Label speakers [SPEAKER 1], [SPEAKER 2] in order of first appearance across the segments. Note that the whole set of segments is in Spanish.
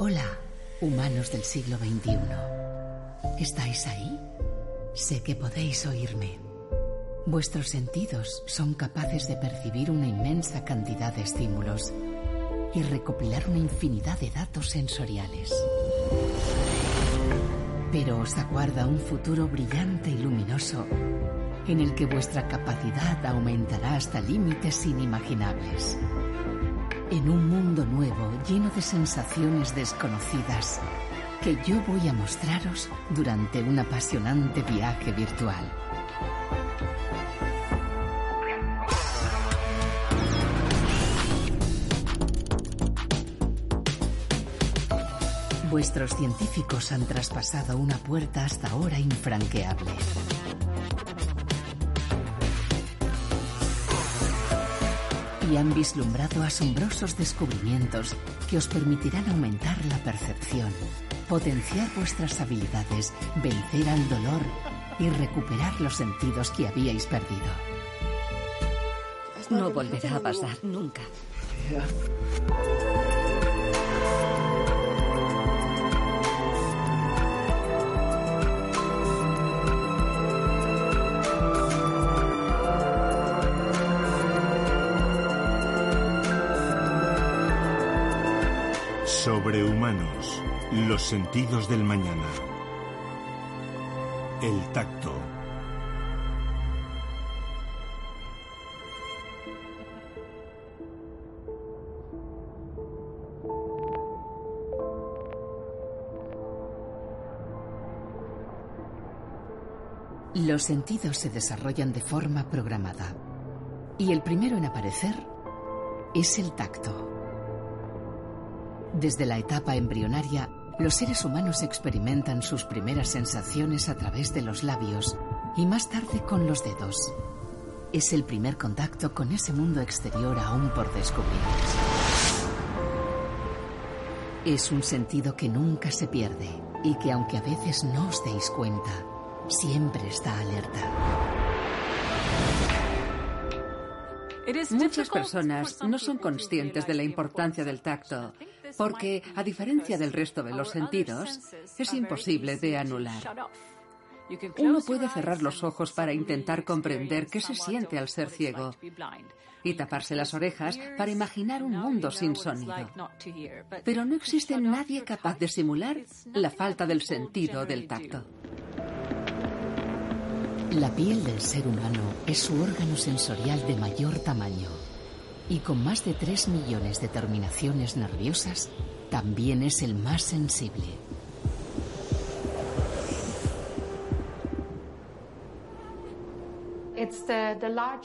[SPEAKER 1] Hola, humanos del siglo XXI. ¿Estáis ahí? Sé que podéis oírme. Vuestros sentidos son capaces de percibir una inmensa cantidad de estímulos y recopilar una infinidad de datos sensoriales. Pero os aguarda un futuro brillante y luminoso en el que vuestra capacidad aumentará hasta límites inimaginables. En un mundo nuevo lleno de sensaciones desconocidas que yo voy a mostraros durante un apasionante viaje virtual. Vuestros científicos han traspasado una puerta hasta ahora infranqueable. Y han vislumbrado asombrosos descubrimientos que os permitirán aumentar la percepción, potenciar vuestras habilidades, vencer al dolor y recuperar los sentidos que habíais perdido.
[SPEAKER 2] No volverá a pasar nunca.
[SPEAKER 3] Sobrehumanos. Los sentidos del mañana. El tacto.
[SPEAKER 1] Los sentidos se desarrollan de forma programada. Y el primero en aparecer es el tacto. Desde la etapa embrionaria, los seres humanos experimentan sus primeras sensaciones a través de los labios y más tarde con los dedos. Es el primer contacto con ese mundo exterior aún por descubrir. Es un sentido que nunca se pierde y que aunque a veces no os deis cuenta, siempre está alerta.
[SPEAKER 2] Muchas personas no son conscientes de la importancia del tacto, porque, a diferencia del resto de los sentidos, es imposible de anular. Uno puede cerrar los ojos para intentar comprender qué se siente al ser ciego y taparse las orejas para imaginar un mundo sin sonido. Pero no existe nadie capaz de simular la falta del sentido del tacto.
[SPEAKER 1] La piel del ser humano es su órgano sensorial de mayor tamaño y con más de 3 millones de terminaciones nerviosas, también es el más sensible.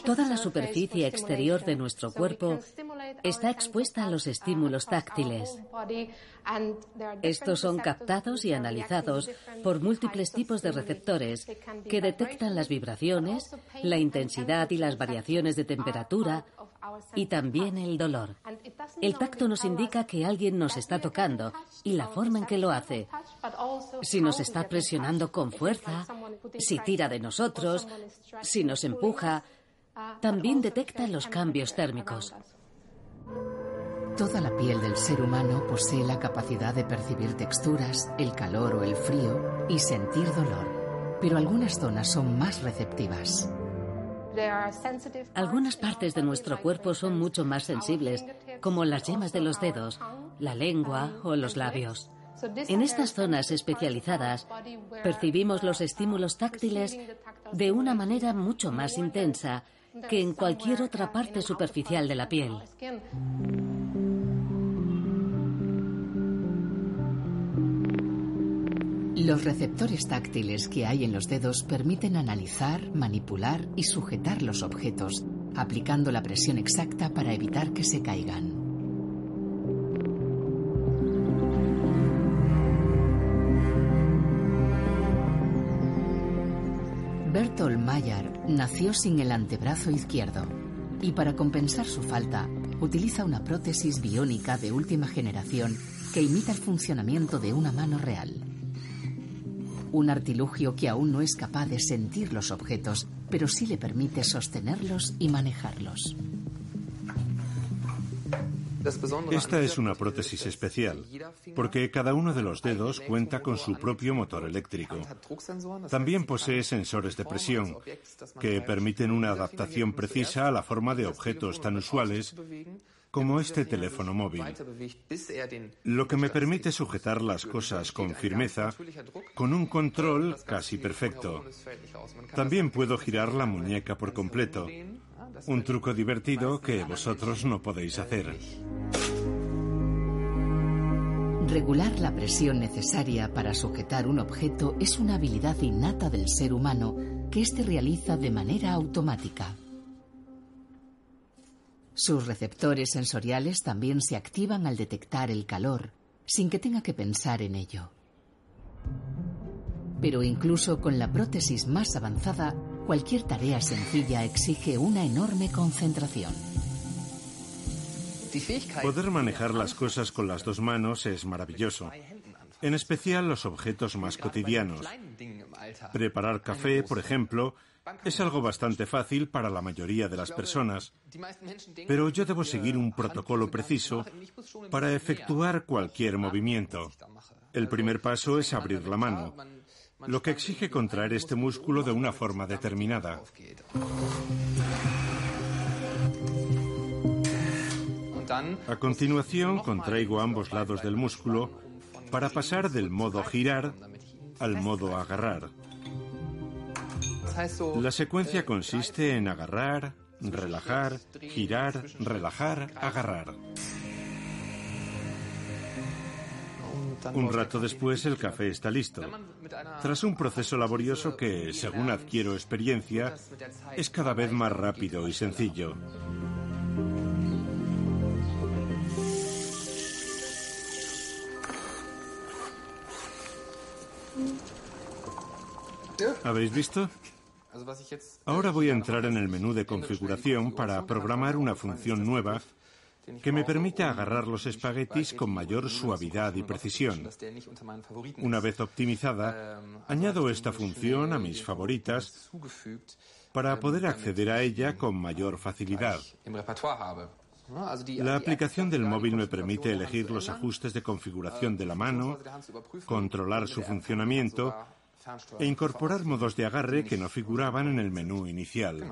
[SPEAKER 2] Toda la superficie exterior de nuestro cuerpo está expuesta a los estímulos táctiles. Estos son captados y analizados por múltiples tipos de receptores que detectan las vibraciones, la intensidad y las variaciones de temperatura y también el dolor. El tacto nos indica que alguien nos está tocando y la forma en que lo hace. Si nos está presionando con fuerza, si tira de nosotros, si nos empuja, también detecta los cambios térmicos.
[SPEAKER 1] Toda la piel del ser humano posee la capacidad de percibir texturas, el calor o el frío y sentir dolor, pero algunas zonas son más receptivas.
[SPEAKER 2] Algunas partes de nuestro cuerpo son mucho más sensibles, como las yemas de los dedos, la lengua o los labios. En estas zonas especializadas percibimos los estímulos táctiles de una manera mucho más intensa que en cualquier otra parte superficial de la piel.
[SPEAKER 1] Los receptores táctiles que hay en los dedos permiten analizar, manipular y sujetar los objetos, aplicando la presión exacta para evitar que se caigan. Bertolt Mayer nació sin el antebrazo izquierdo y para compensar su falta utiliza una prótesis biónica de última generación que imita el funcionamiento de una mano real. Un artilugio que aún no es capaz de sentir los objetos, pero sí le permite sostenerlos y manejarlos.
[SPEAKER 3] Esta es una prótesis especial, porque cada uno de los dedos cuenta con su propio motor eléctrico. También posee sensores de presión, que permiten una adaptación precisa a la forma de objetos tan usuales como este teléfono móvil, lo que me permite sujetar las cosas con firmeza, con un control casi perfecto. También puedo girar la muñeca por completo, un truco divertido que vosotros no podéis hacer.
[SPEAKER 1] Regular la presión necesaria para sujetar un objeto es una habilidad innata del ser humano que éste realiza de manera automática. Sus receptores sensoriales también se activan al detectar el calor, sin que tenga que pensar en ello. Pero incluso con la prótesis más avanzada, cualquier tarea sencilla exige una enorme concentración.
[SPEAKER 3] Poder manejar las cosas con las dos manos es maravilloso, en especial los objetos más cotidianos. Preparar café, por ejemplo, es algo bastante fácil para la mayoría de las personas, pero yo debo seguir un protocolo preciso para efectuar cualquier movimiento. El primer paso es abrir la mano, lo que exige contraer este músculo de una forma determinada. A continuación, contraigo ambos lados del músculo para pasar del modo girar al modo agarrar. La secuencia consiste en agarrar, relajar, girar, relajar, agarrar. Un rato después el café está listo. Tras un proceso laborioso que, según adquiero experiencia, es cada vez más rápido y sencillo. ¿Habéis visto? Ahora voy a entrar en el menú de configuración para programar una función nueva que me permita agarrar los espaguetis con mayor suavidad y precisión. Una vez optimizada, añado esta función a mis favoritas para poder acceder a ella con mayor facilidad. La aplicación del móvil me permite elegir los ajustes de configuración de la mano, controlar su funcionamiento e incorporar modos de agarre que no figuraban en el menú inicial.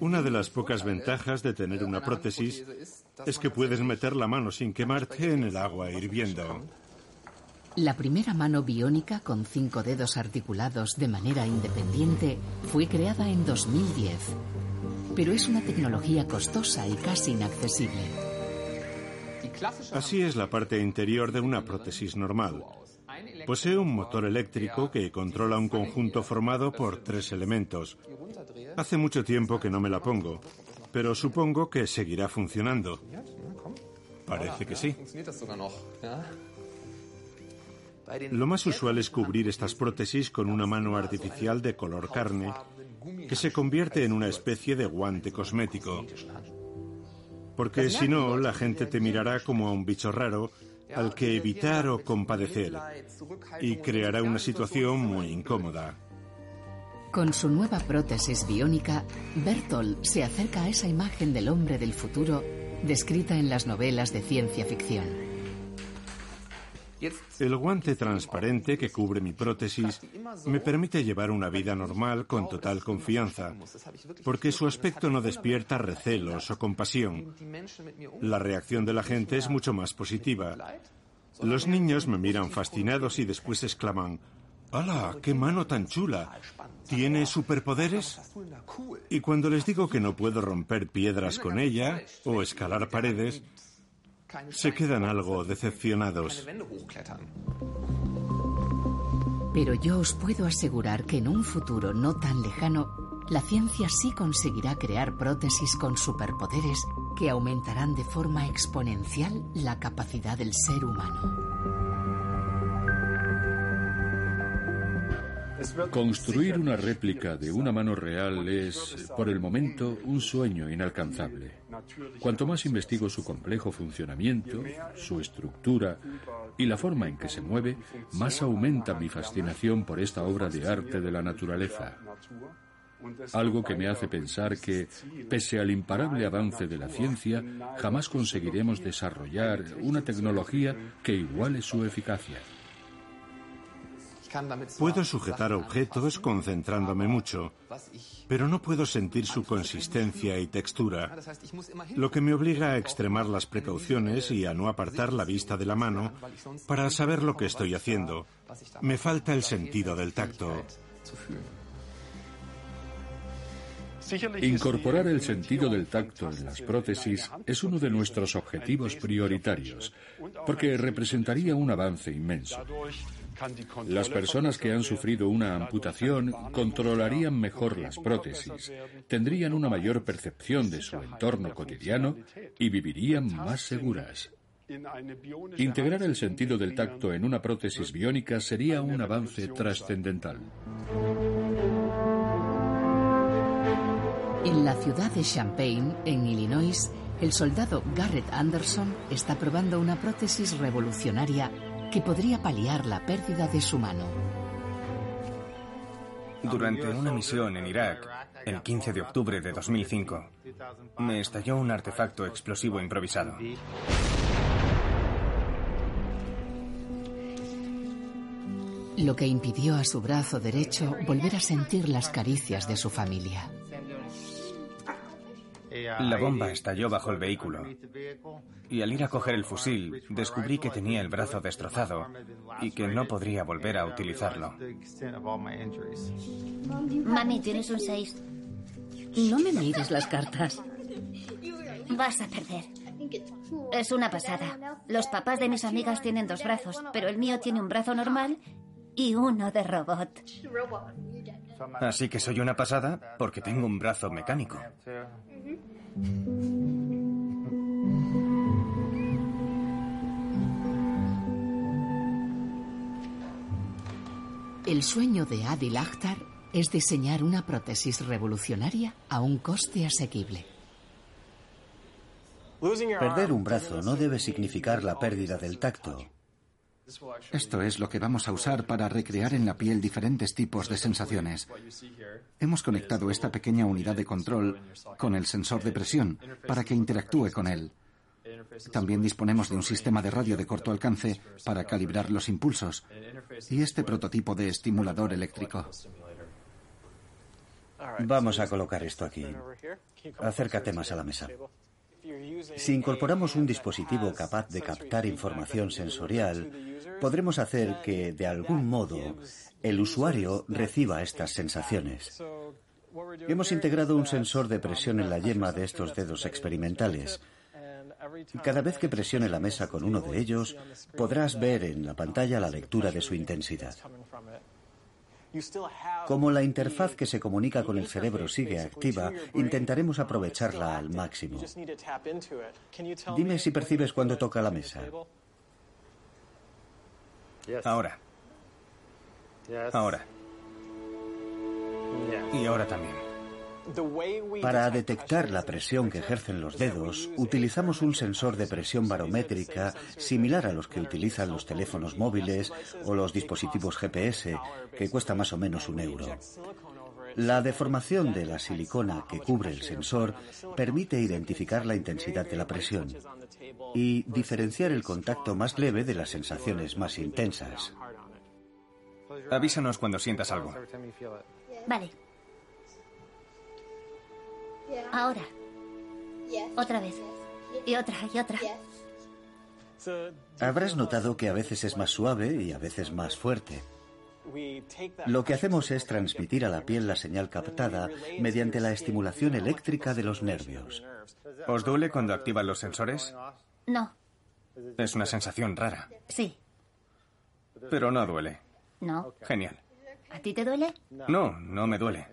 [SPEAKER 3] Una de las pocas ventajas de tener una prótesis es que puedes meter la mano sin quemarte en el agua hirviendo.
[SPEAKER 1] La primera mano biónica con cinco dedos articulados de manera independiente fue creada en 2010, pero es una tecnología costosa y casi inaccesible.
[SPEAKER 3] Así es la parte interior de una prótesis normal. Posee un motor eléctrico que controla un conjunto formado por tres elementos. Hace mucho tiempo que no me la pongo, pero supongo que seguirá funcionando. Parece que sí. Lo más usual es cubrir estas prótesis con una mano artificial de color carne que se convierte en una especie de guante cosmético porque si no, la gente te mirará como a un bicho raro al que evitar o compadecer y creará una situación muy incómoda.
[SPEAKER 1] Con su nueva prótesis biónica, Bertolt se acerca a esa imagen del hombre del futuro descrita en las novelas de ciencia ficción.
[SPEAKER 3] El guante transparente que cubre mi prótesis me permite llevar una vida normal con total confianza, porque su aspecto no despierta recelos o compasión. La reacción de la gente es mucho más positiva. Los niños me miran fascinados y después exclaman, ¡Hala! ¡Qué mano tan chula! ¿Tiene superpoderes? Y cuando les digo que no puedo romper piedras con ella o escalar paredes, se quedan algo decepcionados.
[SPEAKER 1] Pero yo os puedo asegurar que en un futuro no tan lejano, la ciencia sí conseguirá crear prótesis con superpoderes que aumentarán de forma exponencial la capacidad del ser humano.
[SPEAKER 4] Construir una réplica de una mano real es, por el momento, un sueño inalcanzable. Cuanto más investigo su complejo funcionamiento, su estructura y la forma en que se mueve, más aumenta mi fascinación por esta obra de arte de la naturaleza. algo que me hace pensar que, pese al imparable avance de la ciencia, jamás conseguiremos desarrollar una tecnología que iguale su eficacia.
[SPEAKER 3] Puedo sujetar objetos concentrándome mucho, pero no puedo sentir su consistencia y textura, lo que me obliga a extremar las precauciones y a no apartar la vista de la mano para saber lo que estoy haciendo. Me falta el sentido del tacto.
[SPEAKER 4] Incorporar el sentido del tacto en las prótesis es uno de nuestros objetivos prioritarios, porque representaría un avance inmenso. Las personas que han sufrido una amputación controlarían mejor las prótesis, tendrían una mayor percepción de su entorno cotidiano y vivirían más seguras. Integrar el sentido del tacto en una prótesis biónica sería un avance trascendental.
[SPEAKER 1] En la ciudad de Champaign, en Illinois, el soldado Garrett Anderson está probando una prótesis revolucionaria que podría paliar la pérdida de su mano.
[SPEAKER 5] Durante una misión en Irak, el 15 de octubre de 2005, me estalló un artefacto explosivo improvisado.
[SPEAKER 1] Lo que impidió a su brazo derecho volver a sentir las caricias de su familia.
[SPEAKER 5] La bomba estalló bajo el vehículo y al ir a coger el fusil descubrí que tenía el brazo destrozado y que no podría volver a utilizarlo.
[SPEAKER 6] Mami, tienes un 6.
[SPEAKER 2] No me mires las cartas.
[SPEAKER 6] Vas a perder. Es una pasada. Los papás de mis amigas tienen dos brazos, pero el mío tiene un brazo normal y uno de robot.
[SPEAKER 5] Así que soy una pasada porque tengo un brazo mecánico.
[SPEAKER 1] El sueño de Adil Akhtar es diseñar una prótesis revolucionaria a un coste asequible.
[SPEAKER 7] Perder un brazo no debe significar la pérdida del tacto. Esto es lo que vamos a usar para recrear en la piel diferentes tipos de sensaciones. Hemos conectado esta pequeña unidad de control con el sensor de presión para que interactúe con él. También disponemos de un sistema de radio de corto alcance para calibrar los impulsos y este prototipo de estimulador eléctrico.
[SPEAKER 8] Vamos a colocar esto aquí. Acércate más a la mesa. Si incorporamos un dispositivo capaz de captar información sensorial, podremos hacer que, de algún modo, el usuario reciba estas sensaciones. Hemos integrado un sensor de presión en la yema de estos dedos experimentales. Cada vez que presione la mesa con uno de ellos, podrás ver en la pantalla la lectura de su intensidad. Como la interfaz que se comunica con el cerebro sigue activa, intentaremos aprovecharla al máximo. Dime si percibes cuando toca la mesa.
[SPEAKER 5] Ahora. Ahora. Y ahora también.
[SPEAKER 8] Para detectar la presión que ejercen los dedos, utilizamos un sensor de presión barométrica similar a los que utilizan los teléfonos móviles o los dispositivos GPS, que cuesta más o menos un euro. La deformación de la silicona que cubre el sensor permite identificar la intensidad de la presión y diferenciar el contacto más leve de las sensaciones más intensas.
[SPEAKER 5] Avísanos cuando sientas algo.
[SPEAKER 6] Vale. Ahora. Otra vez. Y otra, y otra.
[SPEAKER 8] Habrás notado que a veces es más suave y a veces más fuerte. Lo que hacemos es transmitir a la piel la señal captada mediante la estimulación eléctrica de los nervios.
[SPEAKER 5] ¿Os duele cuando activan los sensores?
[SPEAKER 6] No.
[SPEAKER 5] Es una sensación rara.
[SPEAKER 6] Sí.
[SPEAKER 5] Pero no duele.
[SPEAKER 6] No.
[SPEAKER 5] Genial.
[SPEAKER 6] ¿A ti te duele?
[SPEAKER 5] No, no me duele.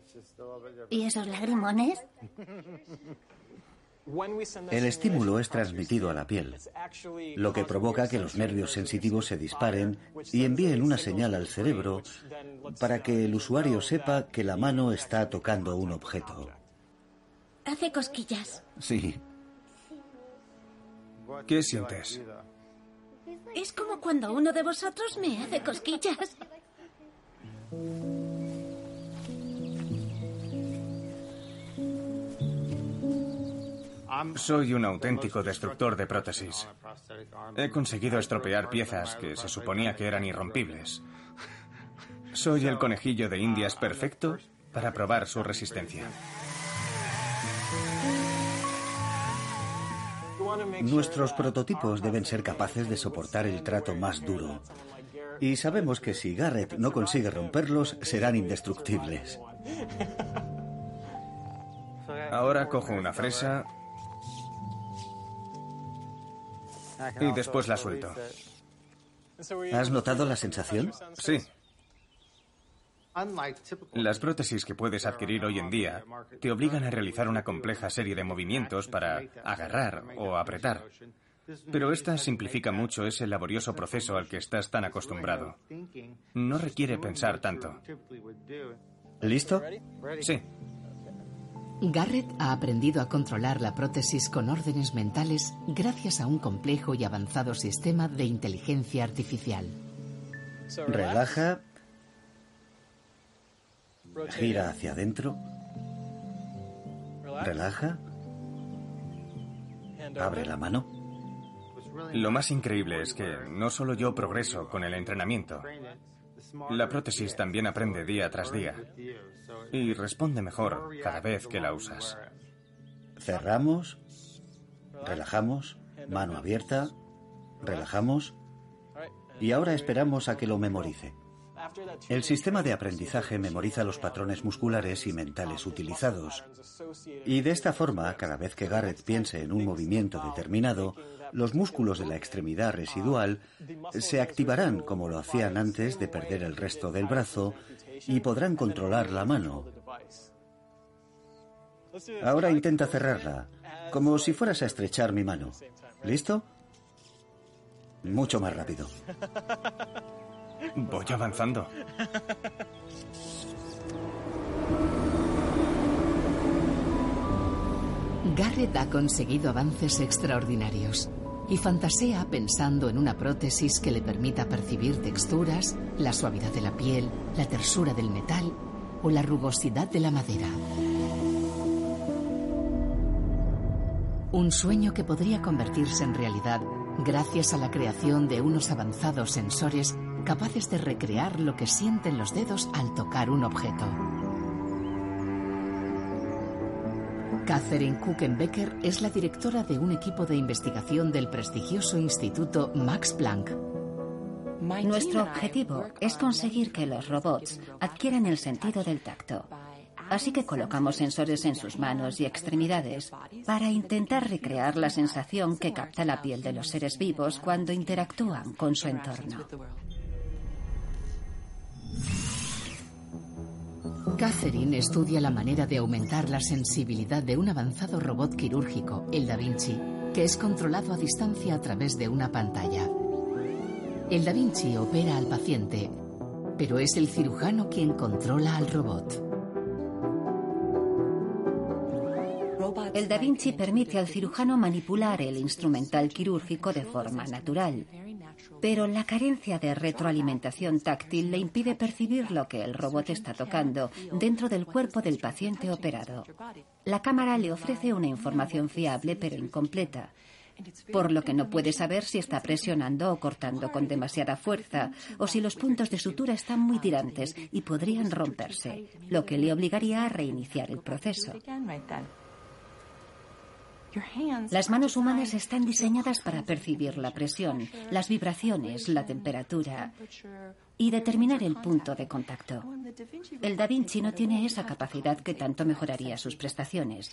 [SPEAKER 6] ¿Y esos lagrimones?
[SPEAKER 8] El estímulo es transmitido a la piel, lo que provoca que los nervios sensitivos se disparen y envíen una señal al cerebro para que el usuario sepa que la mano está tocando un objeto.
[SPEAKER 6] Hace cosquillas.
[SPEAKER 8] Sí.
[SPEAKER 5] ¿Qué sientes?
[SPEAKER 6] Es como cuando uno de vosotros me hace cosquillas.
[SPEAKER 5] Soy un auténtico destructor de prótesis. He conseguido estropear piezas que se suponía que eran irrompibles. Soy el conejillo de Indias perfecto para probar su resistencia.
[SPEAKER 8] Nuestros prototipos deben ser capaces de soportar el trato más duro y sabemos que si Garrett no consigue romperlos, serán indestructibles.
[SPEAKER 5] Ahora cojo una fresa y después la suelto.
[SPEAKER 8] ¿Has notado la sensación?
[SPEAKER 5] Sí. Las prótesis que puedes adquirir hoy en día te obligan a realizar una compleja serie de movimientos para agarrar o apretar. Pero esta simplifica mucho ese laborioso proceso al que estás tan acostumbrado. No requiere pensar tanto.
[SPEAKER 8] ¿Listo?
[SPEAKER 5] Sí.
[SPEAKER 1] Garrett ha aprendido a controlar la prótesis con órdenes mentales gracias a un complejo y avanzado sistema de inteligencia artificial.
[SPEAKER 8] Relaja. Gira hacia adentro. Relaja. Abre la mano.
[SPEAKER 5] Lo más increíble es que no solo yo progreso con el entrenamiento. La prótesis también aprende día tras día y responde mejor cada vez que la usas.
[SPEAKER 8] Cerramos, relajamos, mano abierta, relajamos y ahora esperamos a que lo memorice. El sistema de aprendizaje memoriza los patrones musculares y mentales utilizados. Y de esta forma, cada vez que Garrett piense en un movimiento determinado, los músculos de la extremidad residual se activarán como lo hacían antes de perder el resto del brazo y podrán controlar la mano. Ahora intenta cerrarla, como si fueras a estrechar mi mano. ¿Listo? Mucho más rápido.
[SPEAKER 5] Voy avanzando.
[SPEAKER 1] Garrett ha conseguido avances extraordinarios y fantasea pensando en una prótesis que le permita percibir texturas, la suavidad de la piel, la tersura del metal o la rugosidad de la madera. Un sueño que podría convertirse en realidad gracias a la creación de unos avanzados sensores capaces de recrear lo que sienten los dedos al tocar un objeto. Catherine Kuchenbecker es la directora de un equipo de investigación del prestigioso Instituto Max Planck.
[SPEAKER 6] Nuestro objetivo es conseguir que los robots adquieran el sentido del tacto. Así que colocamos sensores en sus manos y extremidades para intentar recrear la sensación que capta la piel de los seres vivos cuando interactúan con su entorno.
[SPEAKER 1] Catherine estudia la manera de aumentar la sensibilidad de un avanzado robot quirúrgico, el Da Vinci, que es controlado a distancia a través de una pantalla. El Da Vinci opera al paciente, pero es el cirujano quien controla al robot.
[SPEAKER 6] El Da Vinci permite al cirujano manipular el instrumental quirúrgico de forma natural. Pero la carencia de retroalimentación táctil le impide percibir lo que el robot está tocando dentro del cuerpo del paciente operado. La cámara le ofrece una información fiable pero incompleta, por lo que no puede saber si está presionando o cortando con demasiada fuerza o si los puntos de sutura están muy tirantes y podrían romperse, lo que le obligaría a reiniciar el proceso. Las manos humanas están diseñadas para percibir la presión, las vibraciones, la temperatura y determinar el punto de contacto. El Da Vinci no tiene esa capacidad que tanto mejoraría sus prestaciones.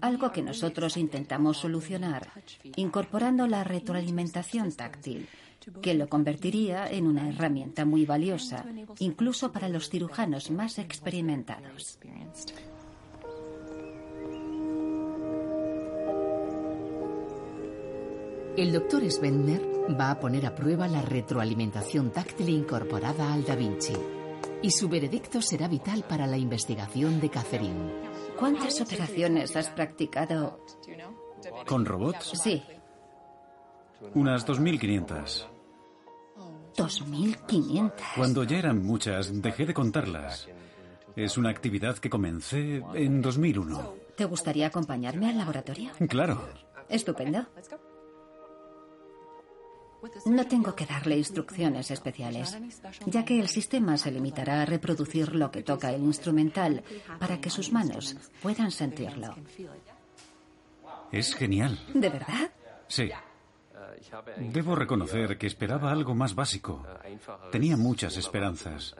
[SPEAKER 6] Algo que nosotros intentamos solucionar, incorporando la retroalimentación táctil, que lo convertiría en una herramienta muy valiosa, incluso para los cirujanos más experimentados.
[SPEAKER 1] El doctor Svendner va a poner a prueba la retroalimentación táctil incorporada al Da Vinci. Y su veredicto será vital para la investigación de Catherine.
[SPEAKER 6] ¿Cuántas operaciones has practicado?
[SPEAKER 9] ¿Con robots?
[SPEAKER 6] Sí.
[SPEAKER 9] Unas 2.500.
[SPEAKER 6] 2.500.
[SPEAKER 9] Cuando ya eran muchas, dejé de contarlas. Es una actividad que comencé en 2001.
[SPEAKER 6] ¿Te gustaría acompañarme al laboratorio?
[SPEAKER 9] Claro.
[SPEAKER 6] Estupendo. No tengo que darle instrucciones especiales, ya que el sistema se limitará a reproducir lo que toca el instrumental para que sus manos puedan sentirlo.
[SPEAKER 9] Es genial.
[SPEAKER 6] ¿De verdad?
[SPEAKER 9] Sí. Debo reconocer que esperaba algo más básico. Tenía muchas esperanzas,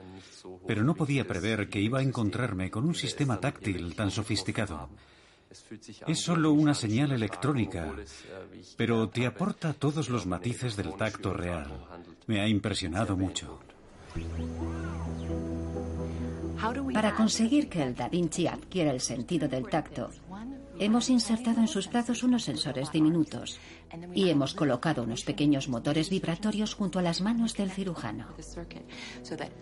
[SPEAKER 9] pero no podía prever que iba a encontrarme con un sistema táctil tan sofisticado. Es solo una señal electrónica, pero te aporta todos los matices del tacto real. Me ha impresionado mucho.
[SPEAKER 6] Para conseguir que el Da Vinci adquiera el sentido del tacto, hemos insertado en sus brazos unos sensores diminutos y hemos colocado unos pequeños motores vibratorios junto a las manos del cirujano.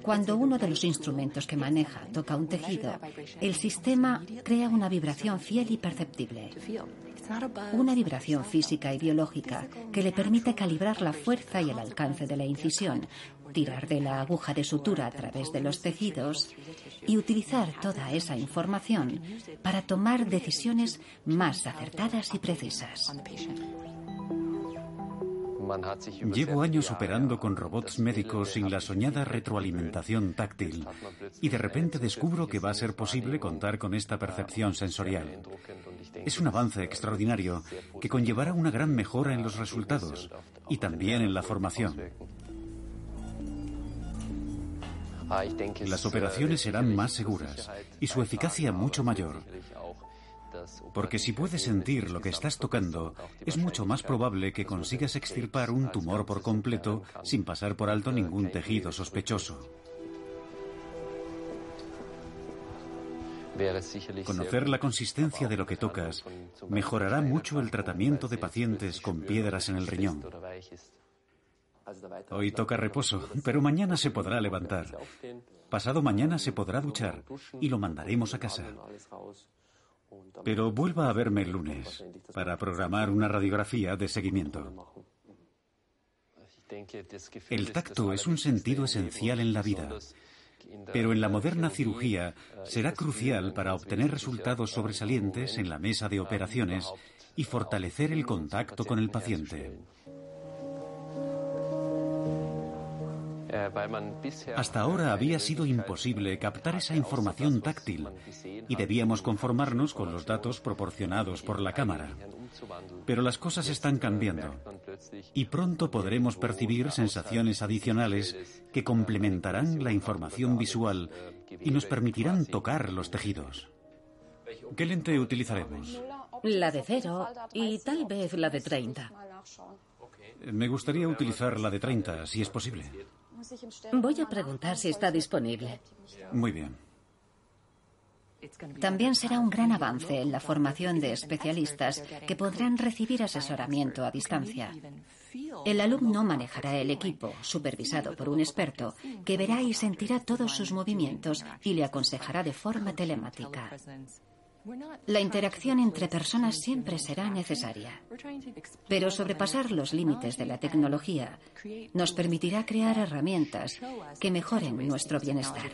[SPEAKER 6] Cuando uno de los instrumentos que maneja toca un tejido, el sistema crea una vibración fiel y perceptible. Una vibración física y biológica que le permite calibrar la fuerza y el alcance de la incisión, tirar de la aguja de sutura a través de los tejidos y utilizar toda esa información para tomar decisiones más acertadas y precisas.
[SPEAKER 9] Llevo años operando con robots médicos sin la soñada retroalimentación táctil y de repente descubro que va a ser posible contar con esta percepción sensorial. Es un avance extraordinario que conllevará una gran mejora en los resultados y también en la formación. Las operaciones serán más seguras y su eficacia mucho mayor. Porque si puedes sentir lo que estás tocando, es mucho más probable que consigas extirpar un tumor por completo sin pasar por alto ningún tejido sospechoso. Conocer la consistencia de lo que tocas mejorará mucho el tratamiento de pacientes con piedras en el riñón. Hoy toca reposo, pero mañana se podrá levantar. Pasado mañana se podrá duchar y lo mandaremos a casa. Pero vuelva a verme el lunes para programar una radiografía de seguimiento. El tacto es un sentido esencial en la vida, pero en la moderna cirugía será crucial para obtener resultados sobresalientes en la mesa de operaciones y fortalecer el contacto con el paciente. Hasta ahora había sido imposible captar esa información táctil y debíamos conformarnos con los datos proporcionados por la cámara. Pero las cosas están cambiando y pronto podremos percibir sensaciones adicionales que complementarán la información visual y nos permitirán tocar los tejidos. ¿Qué lente utilizaremos?
[SPEAKER 2] La de cero y tal vez la de 30.
[SPEAKER 9] Me gustaría utilizar la de 30, si es posible.
[SPEAKER 2] Voy a preguntar si está disponible.
[SPEAKER 9] Muy bien.
[SPEAKER 6] También será un gran avance en la formación de especialistas que podrán recibir asesoramiento a distancia. El alumno manejará el equipo, supervisado por un experto, que verá y sentirá todos sus movimientos y le aconsejará de forma telemática. La interacción entre personas siempre será necesaria, pero sobrepasar los límites de la tecnología nos permitirá crear herramientas que mejoren nuestro bienestar.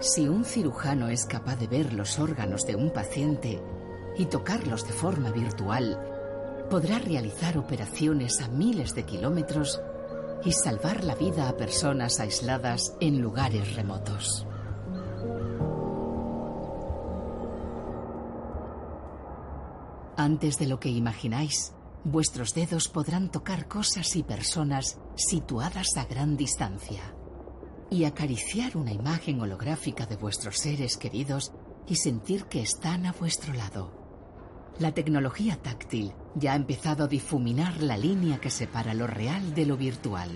[SPEAKER 1] Si un cirujano es capaz de ver los órganos de un paciente y tocarlos de forma virtual, podrá realizar operaciones a miles de kilómetros y salvar la vida a personas aisladas en lugares remotos. Antes de lo que imagináis, vuestros dedos podrán tocar cosas y personas situadas a gran distancia y acariciar una imagen holográfica de vuestros seres queridos y sentir que están a vuestro lado. La tecnología táctil ya ha empezado a difuminar la línea que separa lo real de lo virtual.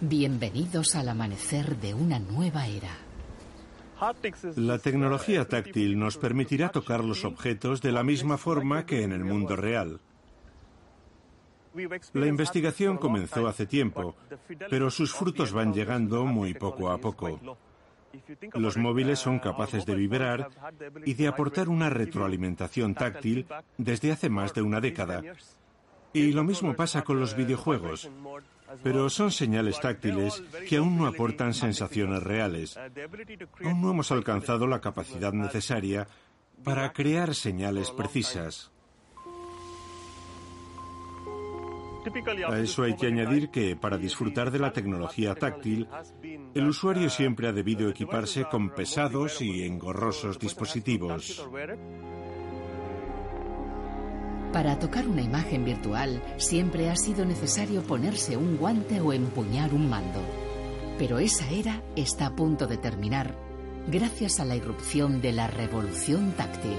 [SPEAKER 1] Bienvenidos al amanecer de una nueva era.
[SPEAKER 3] La tecnología táctil nos permitirá tocar los objetos de la misma forma que en el mundo real. La investigación comenzó hace tiempo, pero sus frutos van llegando muy poco a poco. Los móviles son capaces de vibrar y de aportar una retroalimentación táctil desde hace más de una década. Y lo mismo pasa con los videojuegos. Pero son señales táctiles que aún no aportan sensaciones reales. Aún no hemos alcanzado la capacidad necesaria para crear señales precisas. A eso hay que añadir que, para disfrutar de la tecnología táctil, el usuario siempre ha debido equiparse con pesados y engorrosos dispositivos.
[SPEAKER 1] Para tocar una imagen virtual siempre ha sido necesario ponerse un guante o empuñar un mando. Pero esa era está a punto de terminar gracias a la irrupción de la revolución táctil.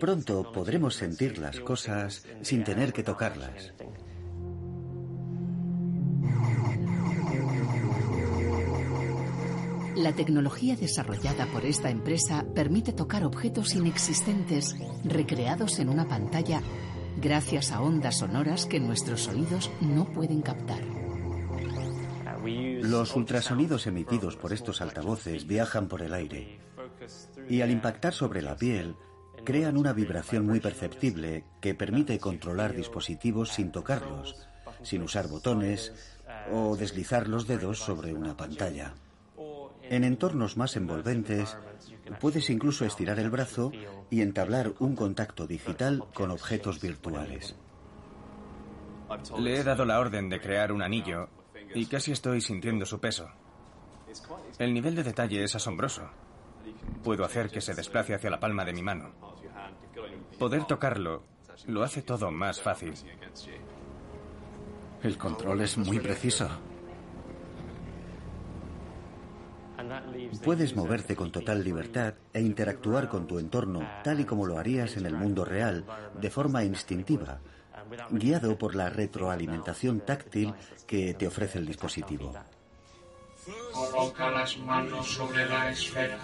[SPEAKER 8] Pronto podremos sentir las cosas sin tener que tocarlas.
[SPEAKER 1] La tecnología desarrollada por esta empresa permite tocar objetos inexistentes recreados en una pantalla gracias a ondas sonoras que nuestros oídos no pueden captar.
[SPEAKER 8] Los ultrasonidos emitidos por estos altavoces viajan por el aire y al impactar sobre la piel crean una vibración muy perceptible que permite controlar dispositivos sin tocarlos, sin usar botones o deslizar los dedos sobre una pantalla. En entornos más envolventes, puedes incluso estirar el brazo y entablar un contacto digital con objetos virtuales.
[SPEAKER 5] Le he dado la orden de crear un anillo y casi estoy sintiendo su peso. El nivel de detalle es asombroso. Puedo hacer que se desplace hacia la palma de mi mano. Poder tocarlo lo hace todo más fácil.
[SPEAKER 7] El control es muy preciso.
[SPEAKER 8] Puedes moverte con total libertad e interactuar con tu entorno tal y como lo harías en el mundo real, de forma instintiva, guiado por la retroalimentación táctil que te ofrece el dispositivo.
[SPEAKER 10] Coloca las manos sobre la esfera.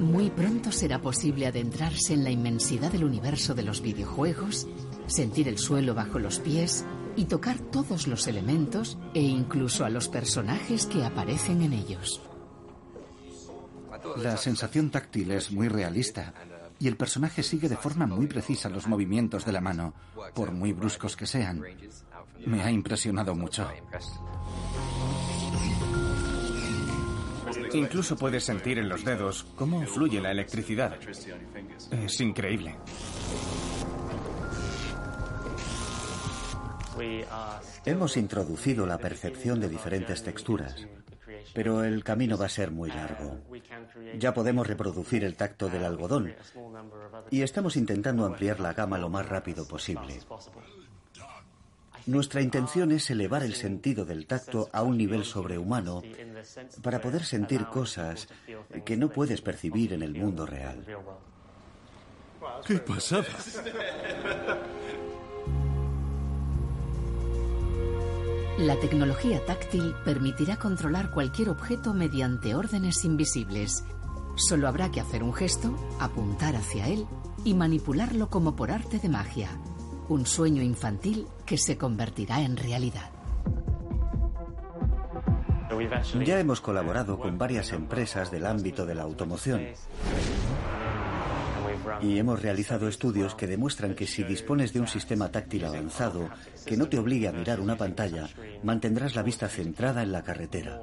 [SPEAKER 1] Muy pronto será posible adentrarse en la inmensidad del universo de los videojuegos, sentir el suelo bajo los pies y tocar todos los elementos e incluso a los personajes que aparecen en ellos.
[SPEAKER 7] La sensación táctil es muy realista y el personaje sigue de forma muy precisa los movimientos de la mano, por muy bruscos que sean. Me ha impresionado mucho.
[SPEAKER 5] Incluso puedes sentir en los dedos cómo fluye la electricidad. Es increíble.
[SPEAKER 8] Hemos introducido la percepción de diferentes texturas, pero el camino va a ser muy largo. Ya podemos reproducir el tacto del algodón y estamos intentando ampliar la gama lo más rápido posible. Nuestra intención es elevar el sentido del tacto a un nivel sobrehumano para poder sentir cosas que no puedes percibir en el mundo real.
[SPEAKER 3] ¡Qué pasada!
[SPEAKER 1] La tecnología táctil permitirá controlar cualquier objeto mediante órdenes invisibles. Solo habrá que hacer un gesto, apuntar hacia él y manipularlo como por arte de magia. Un sueño infantil que se convertirá en realidad.
[SPEAKER 8] Ya hemos colaborado con varias empresas del ámbito de la automoción y hemos realizado estudios que demuestran que si dispones de un sistema táctil avanzado que no te obligue a mirar una pantalla, mantendrás la vista centrada en la carretera.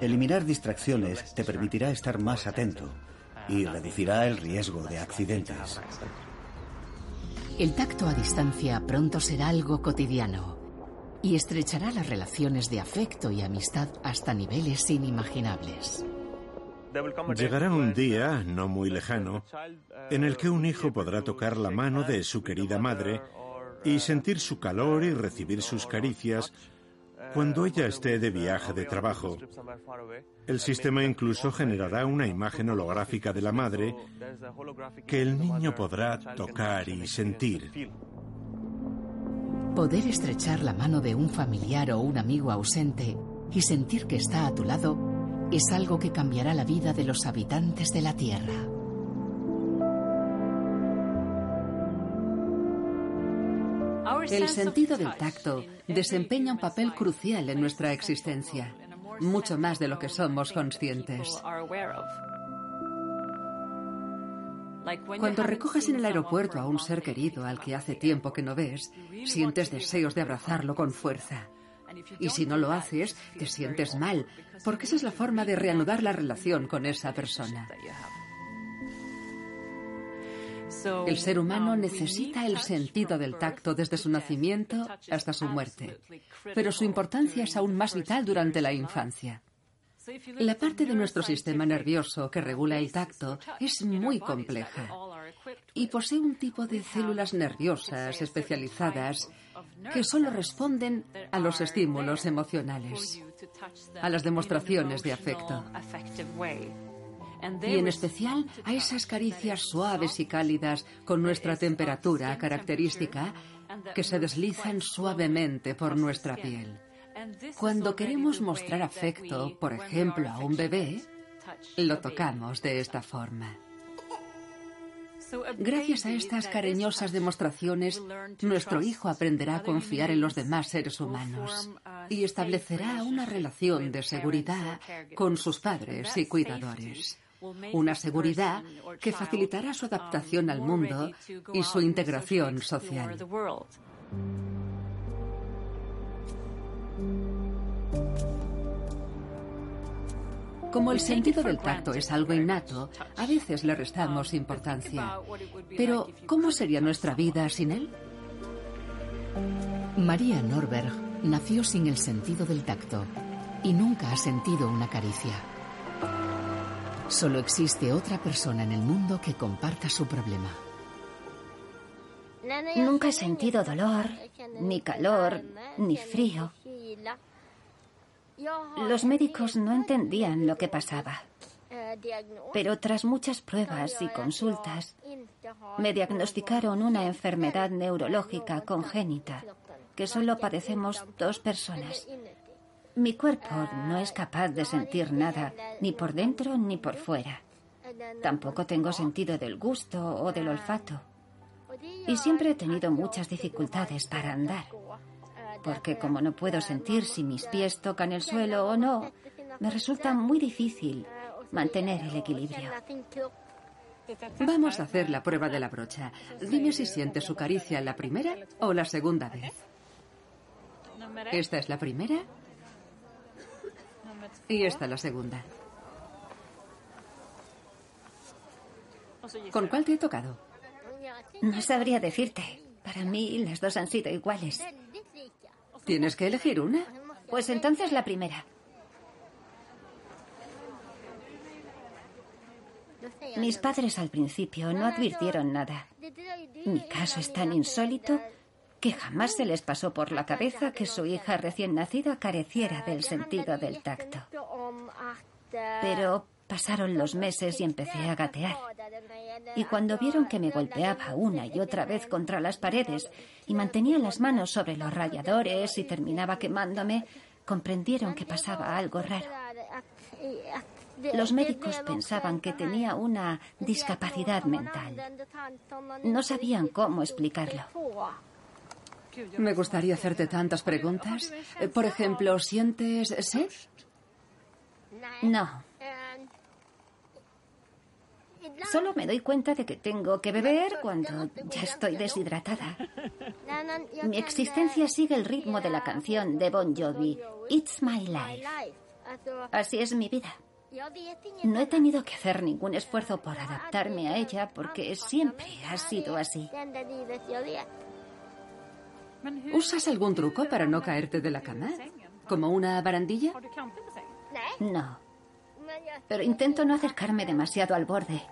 [SPEAKER 8] Eliminar distracciones te permitirá estar más atento y reducirá el riesgo de accidentes.
[SPEAKER 1] El tacto a distancia pronto será algo cotidiano y estrechará las relaciones de afecto y amistad hasta niveles inimaginables.
[SPEAKER 3] Llegará un día, no muy lejano, en el que un hijo podrá tocar la mano de su querida madre y sentir su calor y recibir sus caricias cuando ella esté de viaje de trabajo. El sistema incluso generará una imagen holográfica de la madre que el niño podrá tocar y sentir.
[SPEAKER 1] Poder estrechar la mano de un familiar o un amigo ausente y sentir que está a tu lado es algo que cambiará la vida de los habitantes de la Tierra.
[SPEAKER 11] El sentido del tacto desempeña un papel crucial en nuestra existencia. mucho más de lo que somos conscientes. Cuando recojas en el aeropuerto a un ser querido al que hace tiempo que no ves, sientes deseos de abrazarlo con fuerza. Y si no lo haces, te sientes mal, porque esa es la forma de reanudar la relación con esa persona. El ser humano necesita el sentido del tacto desde su nacimiento hasta su muerte, pero su importancia es aún más vital durante la infancia. La parte de nuestro sistema nervioso que regula el tacto es muy compleja y posee un tipo de células nerviosas especializadas que solo responden a los estímulos emocionales, a las demostraciones de afecto y en especial a esas caricias suaves y cálidas con nuestra temperatura característica que se deslizan suavemente por nuestra piel. Cuando queremos mostrar afecto, por ejemplo, a un bebé, lo tocamos de esta forma. Gracias a estas cariñosas demostraciones, nuestro hijo aprenderá a confiar en los demás seres humanos y establecerá una relación de seguridad con sus padres y cuidadores. Una seguridad que facilitará su adaptación al mundo y su integración social. Como el sentido del tacto es algo innato, a veces le restamos importancia. Pero, ¿cómo sería nuestra vida sin él?
[SPEAKER 1] María Norberg nació sin el sentido del tacto y nunca ha sentido una caricia. Solo existe otra persona en el mundo que comparta su problema.
[SPEAKER 6] Nunca he sentido dolor, ni calor, ni frío. Los médicos no entendían lo que pasaba. Pero tras muchas pruebas y consultas, me diagnosticaron una enfermedad neurológica congénita que solo padecemos dos personas. Mi cuerpo no es capaz de sentir nada, ni por dentro ni por fuera. Tampoco tengo sentido del gusto o del olfato. Y siempre he tenido muchas dificultades para andar porque como no puedo sentir si mis pies tocan el suelo o no, me resulta muy difícil mantener el equilibrio.
[SPEAKER 11] Vamos a hacer la prueba de la brocha. Dime si sientes su caricia la primera o la segunda vez. Esta es la primera y esta la segunda. ¿Con cuál te he tocado?
[SPEAKER 6] No sabría decirte. Para mí las dos han sido iguales.
[SPEAKER 11] ¿Tienes que elegir una?
[SPEAKER 6] Pues entonces la primera. Mis padres al principio no advirtieron nada. Mi caso es tan insólito que jamás se les pasó por la cabeza que su hija recién nacida careciera del sentido del tacto. Pero pasaron los meses y empecé a gatear. Y cuando vieron que me golpeaba una y otra vez contra las paredes y mantenía las manos sobre los rayadores y terminaba quemándome, comprendieron que pasaba algo raro. Los médicos pensaban que tenía una discapacidad mental. No sabían cómo explicarlo.
[SPEAKER 11] Me gustaría hacerte tantas preguntas. Por ejemplo, ¿sientes sed?
[SPEAKER 6] No. Solo me doy cuenta de que tengo que beber cuando ya estoy deshidratada. Mi existencia sigue el ritmo de la canción de Bon Jovi, It's My Life. Así es mi vida. No he tenido que hacer ningún esfuerzo por adaptarme a ella porque siempre ha sido así.
[SPEAKER 11] ¿Usas algún truco para no caerte de la cama? ¿Como una barandilla?
[SPEAKER 6] No. Pero intento no acercarme demasiado al borde.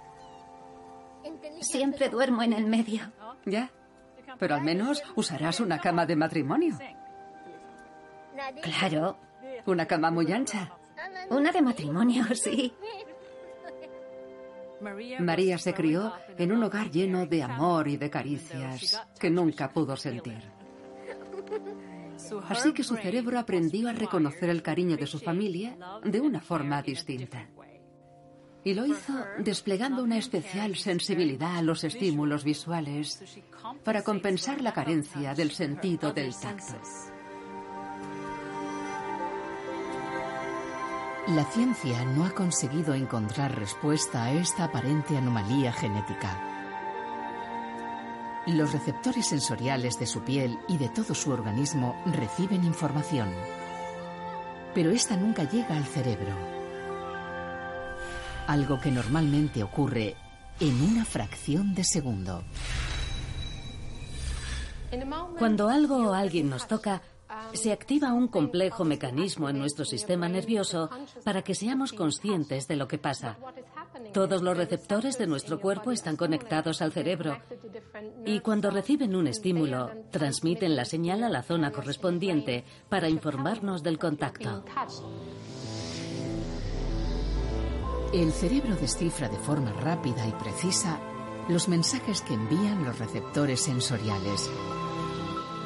[SPEAKER 6] Siempre duermo en el medio.
[SPEAKER 11] Ya. Pero al menos usarás una cama de matrimonio.
[SPEAKER 6] Claro.
[SPEAKER 11] Una cama muy ancha.
[SPEAKER 6] Una de matrimonio, sí.
[SPEAKER 11] María se crió en un hogar lleno de amor y de caricias que nunca pudo sentir. Así que su cerebro aprendió a reconocer el cariño de su familia de una forma distinta. Y lo hizo desplegando una especial sensibilidad a los estímulos visuales para compensar la carencia del sentido del tacto.
[SPEAKER 1] La ciencia no ha conseguido encontrar respuesta a esta aparente anomalía genética. Los receptores sensoriales de su piel y de todo su organismo reciben información, pero esta nunca llega al cerebro. Algo que normalmente ocurre en una fracción de segundo.
[SPEAKER 2] Cuando algo o alguien nos toca, se activa un complejo mecanismo en nuestro sistema nervioso para que seamos conscientes de lo que pasa. Todos los receptores de nuestro cuerpo están conectados al cerebro y cuando reciben un estímulo, transmiten la señal a la zona correspondiente para informarnos del contacto.
[SPEAKER 1] El cerebro descifra de forma rápida y precisa los mensajes que envían los receptores sensoriales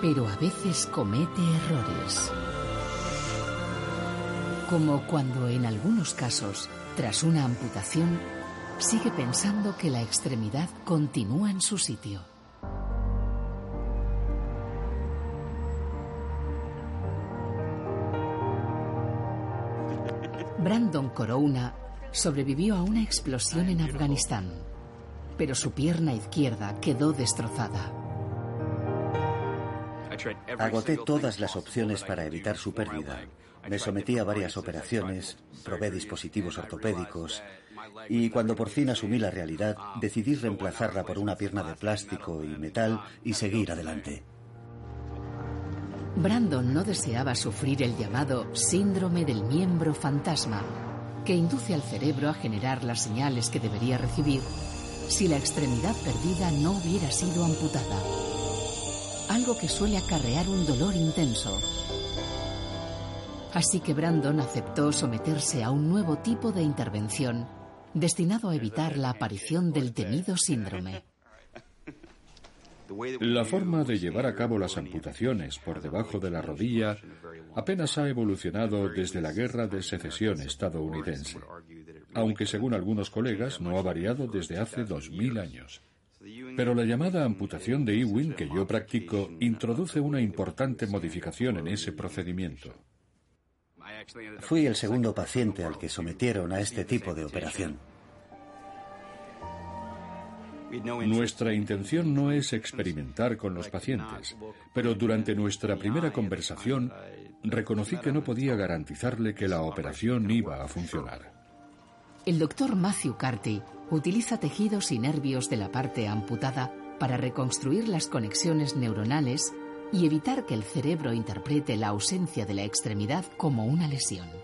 [SPEAKER 1] pero a veces comete errores. Como cuando en algunos casos, tras una amputación, sigue pensando que la extremidad continúa en su sitio. Brandon Corona sobrevivió a una explosión en Afganistán, pero su pierna izquierda quedó destrozada.
[SPEAKER 8] Agoté todas las opciones para evitar su pérdida. Me sometí a varias operaciones, probé dispositivos ortopédicos y cuando por fin asumí la realidad decidí reemplazarla por una pierna de plástico y metal y seguir adelante.
[SPEAKER 1] Brandon no deseaba sufrir el llamado síndrome del miembro fantasma, que induce al cerebro a generar las señales que debería recibir si la extremidad perdida no hubiera sido amputada algo que suele acarrear un dolor intenso. Así que Brandon aceptó someterse a un nuevo tipo de intervención destinado a evitar la aparición del temido síndrome.
[SPEAKER 4] La forma de llevar a cabo las amputaciones por debajo de la rodilla apenas ha evolucionado desde la Guerra de Secesión estadounidense, aunque según algunos colegas no ha variado desde hace 2000 años. Pero la llamada amputación de Ewing que yo practico introduce una importante modificación en ese procedimiento.
[SPEAKER 8] Fui el segundo paciente al que sometieron a este tipo de operación.
[SPEAKER 4] Nuestra intención no es experimentar con los pacientes, pero durante nuestra primera conversación reconocí que no podía garantizarle que la operación iba a funcionar.
[SPEAKER 1] El doctor Matthew Carty utiliza tejidos y nervios de la parte amputada para reconstruir las conexiones neuronales y evitar que el cerebro interprete la ausencia de la extremidad como una lesión.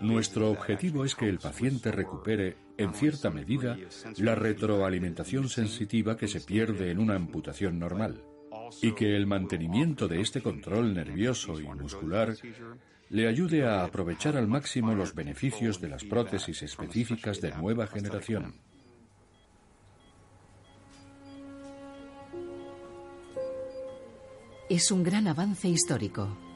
[SPEAKER 4] Nuestro objetivo es que el paciente recupere, en cierta medida, la retroalimentación sensitiva que se pierde en una amputación normal y que el mantenimiento de este control nervioso y muscular le ayude a aprovechar al máximo los beneficios de las prótesis específicas de nueva generación.
[SPEAKER 1] Es un gran avance histórico.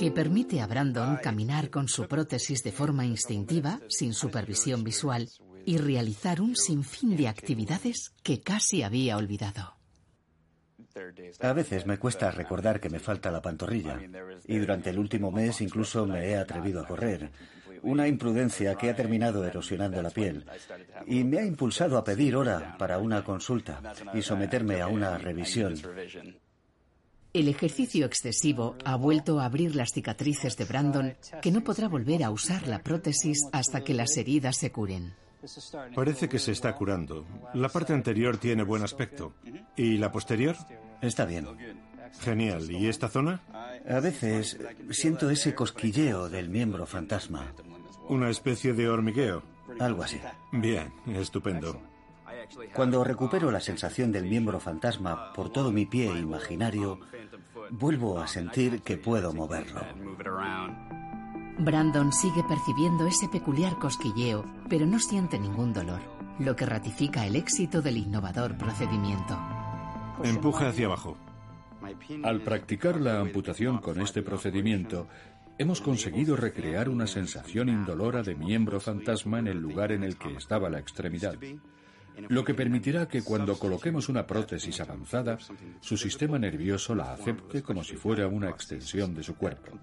[SPEAKER 1] Que permite a Brandon caminar con su prótesis de forma instintiva, sin supervisión visual, y realizar un sinfín de actividades que casi había olvidado.
[SPEAKER 8] A veces me cuesta recordar que me falta la pantorrilla y durante el último mes incluso me he atrevido a correr. Una imprudencia que ha terminado erosionando la piel y me ha impulsado a pedir hora para una consulta y someterme a una revisión.
[SPEAKER 1] El ejercicio excesivo ha vuelto a abrir las cicatrices de Brandon, que no podrá volver a usar la prótesis hasta que las heridas se curen.
[SPEAKER 3] Parece que se está curando. La parte anterior tiene buen aspecto. ¿Y la posterior?
[SPEAKER 8] Está bien.
[SPEAKER 3] Genial. ¿Y esta zona?
[SPEAKER 8] A veces siento ese cosquilleo del miembro fantasma.
[SPEAKER 3] Una especie de hormigueo.
[SPEAKER 8] Algo así.
[SPEAKER 3] Bien, estupendo.
[SPEAKER 8] Cuando recupero la sensación del miembro fantasma por todo mi pie imaginario, vuelvo a sentir que puedo moverlo.
[SPEAKER 1] Brandon sigue percibiendo ese peculiar cosquilleo, pero no siente ningún dolor, lo que ratifica el éxito del innovador procedimiento.
[SPEAKER 3] Empuja hacia abajo.
[SPEAKER 4] Al practicar la amputación con este procedimiento, hemos conseguido recrear una sensación indolora de miembro fantasma en el lugar en el que estaba la extremidad. Lo que permitirá que cuando coloquemos una prótesis avanzada, su sistema nervioso la acepte como si fuera una extensión de su cuerpo,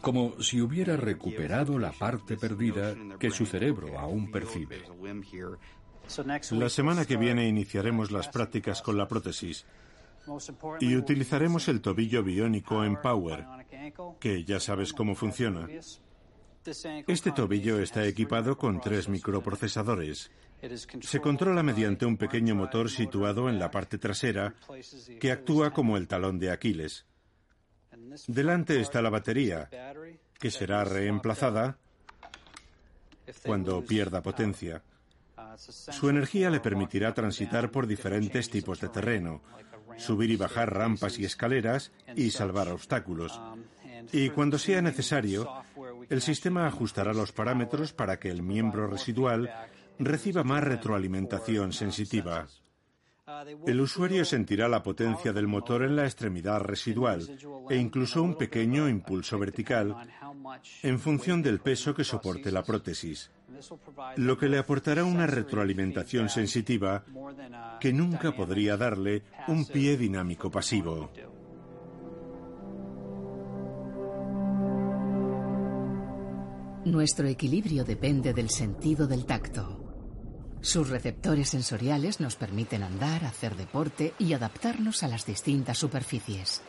[SPEAKER 4] como si hubiera recuperado la parte perdida que su cerebro aún percibe.
[SPEAKER 3] La semana que viene iniciaremos las prácticas con la prótesis y utilizaremos el tobillo biónico Empower, que ya sabes cómo funciona. Este tobillo está equipado con tres microprocesadores. Se controla mediante un pequeño motor situado en la parte trasera que actúa como el talón de Aquiles. Delante está la batería, que será reemplazada cuando pierda potencia. Su energía le permitirá transitar por diferentes tipos de terreno, subir y bajar rampas y escaleras y salvar obstáculos. Y cuando sea necesario, el sistema ajustará los parámetros para que el miembro residual reciba más retroalimentación sensitiva. El usuario sentirá la potencia del motor en la extremidad residual e incluso un pequeño impulso vertical en función del peso que soporte la prótesis, lo que le aportará una retroalimentación sensitiva que nunca podría darle un pie dinámico pasivo.
[SPEAKER 1] Nuestro equilibrio depende del sentido del tacto. Sus receptores sensoriales nos permiten andar, hacer deporte y adaptarnos a las distintas superficies.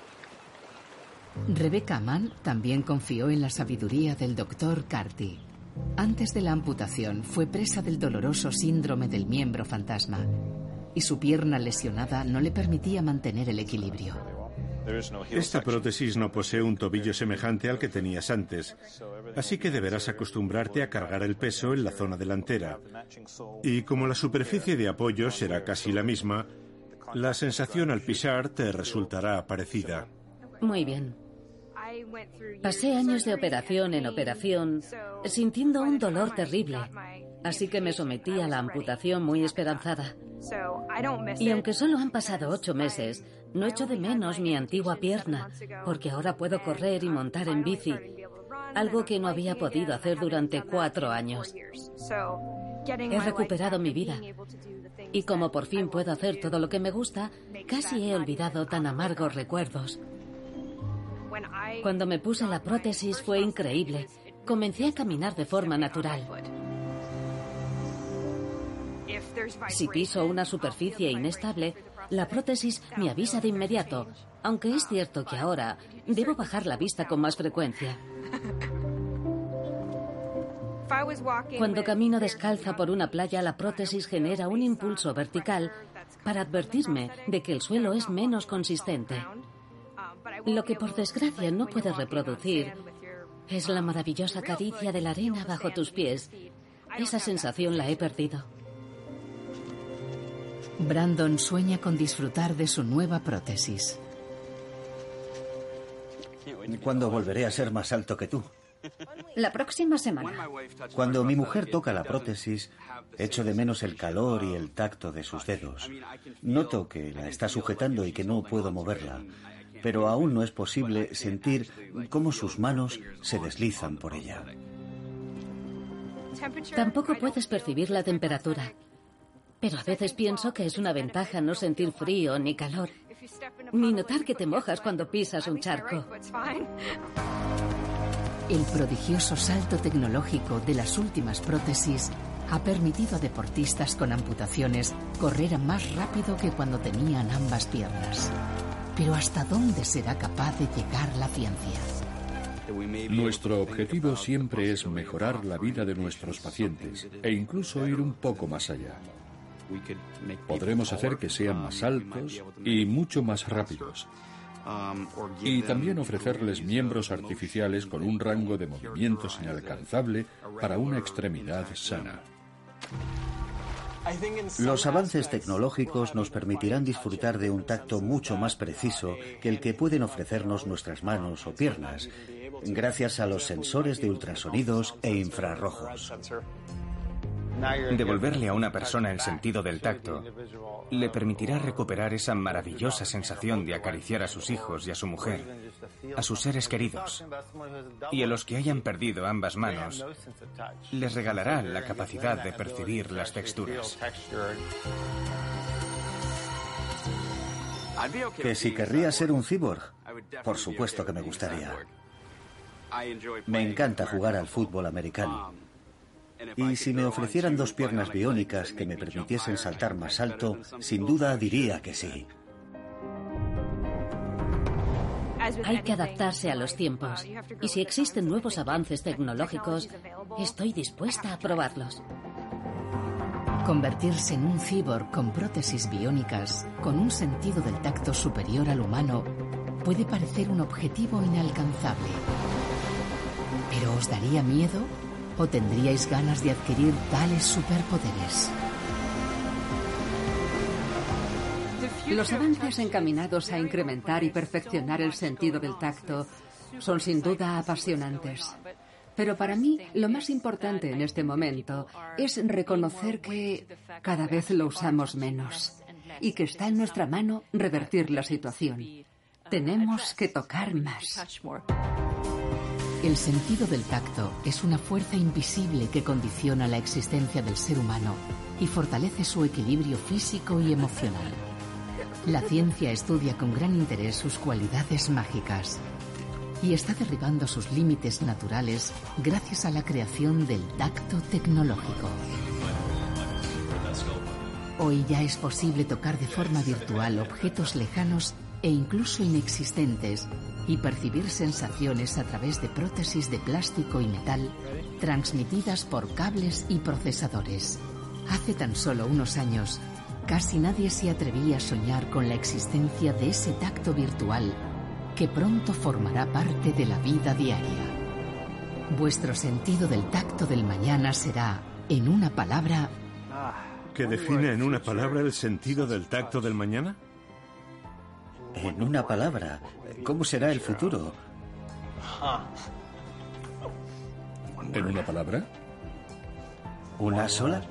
[SPEAKER 1] Rebecca Mann también confió en la sabiduría del doctor Carty. Antes de la amputación fue presa del doloroso síndrome del miembro fantasma y su pierna lesionada no le permitía mantener el equilibrio.
[SPEAKER 3] Esta prótesis no posee un tobillo semejante al que tenías antes, así que deberás acostumbrarte a cargar el peso en la zona delantera. Y como la superficie de apoyo será casi la misma, la sensación al pisar te resultará parecida.
[SPEAKER 2] Muy bien. Pasé años de operación en operación sintiendo un dolor terrible, así que me sometí a la amputación muy esperanzada. Y aunque solo han pasado ocho meses, no echo de menos mi antigua pierna, porque ahora puedo correr y montar en bici, algo que no había podido hacer durante cuatro años. He recuperado mi vida. Y como por fin puedo hacer todo lo que me gusta, casi he olvidado tan amargos recuerdos. Cuando me puse la prótesis fue increíble. Comencé a caminar de forma natural. Si piso una superficie inestable, la prótesis me avisa de inmediato, aunque es cierto que ahora debo bajar la vista con más frecuencia. Cuando camino descalza por una playa, la prótesis genera un impulso vertical para advertirme de que el suelo es menos consistente. Lo que por desgracia no puedes reproducir es la maravillosa caricia de la arena bajo tus pies. Esa sensación la he perdido.
[SPEAKER 1] Brandon sueña con disfrutar de su nueva prótesis.
[SPEAKER 8] ¿Cuándo volveré a ser más alto que tú?
[SPEAKER 6] La próxima semana.
[SPEAKER 8] Cuando mi mujer toca la prótesis, echo de menos el calor y el tacto de sus dedos. Noto que la está sujetando y que no puedo moverla, pero aún no es posible sentir cómo sus manos se deslizan por ella.
[SPEAKER 2] Tampoco puedes percibir la temperatura. Pero a veces pienso que es una ventaja no sentir frío ni calor, ni notar que te mojas cuando pisas un charco.
[SPEAKER 1] El prodigioso salto tecnológico de las últimas prótesis ha permitido a deportistas con amputaciones correr más rápido que cuando tenían ambas piernas. Pero ¿hasta dónde será capaz de llegar la ciencia?
[SPEAKER 4] Nuestro objetivo siempre es mejorar la vida de nuestros pacientes e incluso ir un poco más allá. Podremos hacer que sean más altos y mucho más rápidos. Y también ofrecerles miembros artificiales con un rango de movimientos inalcanzable para una extremidad sana.
[SPEAKER 8] Los avances tecnológicos nos permitirán disfrutar de un tacto mucho más preciso que el que pueden ofrecernos nuestras manos o piernas, gracias a los sensores de ultrasonidos e infrarrojos.
[SPEAKER 5] Devolverle a una persona el sentido del tacto le permitirá recuperar esa maravillosa sensación de acariciar a sus hijos y a su mujer, a sus seres queridos. Y a los que hayan perdido ambas manos, les regalará la capacidad de percibir las texturas.
[SPEAKER 8] Que si querría ser un cyborg, por supuesto que me gustaría. Me encanta jugar al fútbol americano. Y si me ofrecieran dos piernas biónicas que me permitiesen saltar más alto, sin duda diría que sí.
[SPEAKER 2] Hay que adaptarse a los tiempos. Y si existen nuevos avances tecnológicos, estoy dispuesta a probarlos.
[SPEAKER 1] Convertirse en un cyborg con prótesis biónicas, con un sentido del tacto superior al humano, puede parecer un objetivo inalcanzable. ¿Pero os daría miedo o tendríais ganas de adquirir tales superpoderes?
[SPEAKER 11] Los avances encaminados a incrementar y perfeccionar el sentido del tacto son sin duda apasionantes. Pero para mí lo más importante en este momento es reconocer que cada vez lo usamos menos y que está en nuestra mano revertir la situación. Tenemos que tocar más.
[SPEAKER 1] El sentido del tacto es una fuerza invisible que condiciona la existencia del ser humano y fortalece su equilibrio físico y emocional. La ciencia estudia con gran interés sus cualidades mágicas y está derribando sus límites naturales gracias a la creación del tacto tecnológico. Hoy ya es posible tocar de forma virtual objetos lejanos e incluso inexistentes y percibir sensaciones a través de prótesis de plástico y metal transmitidas por cables y procesadores. Hace tan solo unos años, casi nadie se atrevía a soñar con la existencia de ese tacto virtual que pronto formará parte de la vida diaria. Vuestro sentido del tacto del mañana será, en una palabra...
[SPEAKER 3] ¿Que define en una palabra el sentido del tacto del mañana?
[SPEAKER 8] En una palabra, ¿cómo será el futuro?
[SPEAKER 4] ¿En una palabra?
[SPEAKER 8] ¿Una sola?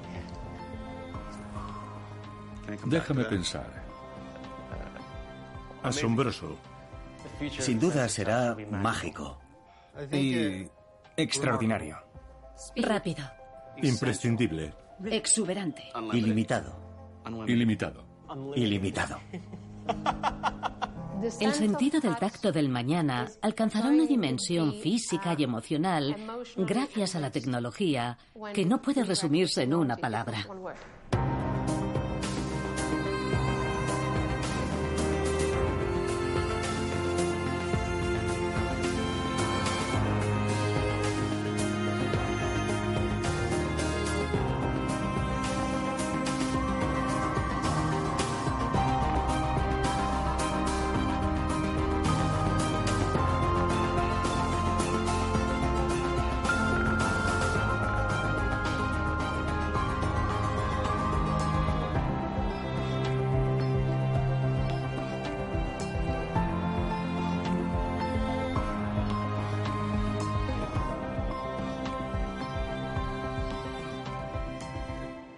[SPEAKER 4] Déjame pensar.
[SPEAKER 3] Asombroso.
[SPEAKER 8] Sin duda será mágico.
[SPEAKER 5] Y extraordinario.
[SPEAKER 2] Rápido.
[SPEAKER 3] Imprescindible.
[SPEAKER 2] Exuberante.
[SPEAKER 8] Ilimitado.
[SPEAKER 4] Ilimitado.
[SPEAKER 8] Ilimitado.
[SPEAKER 2] El sentido del tacto del mañana alcanzará una dimensión física y emocional gracias a la tecnología que no puede resumirse en una palabra.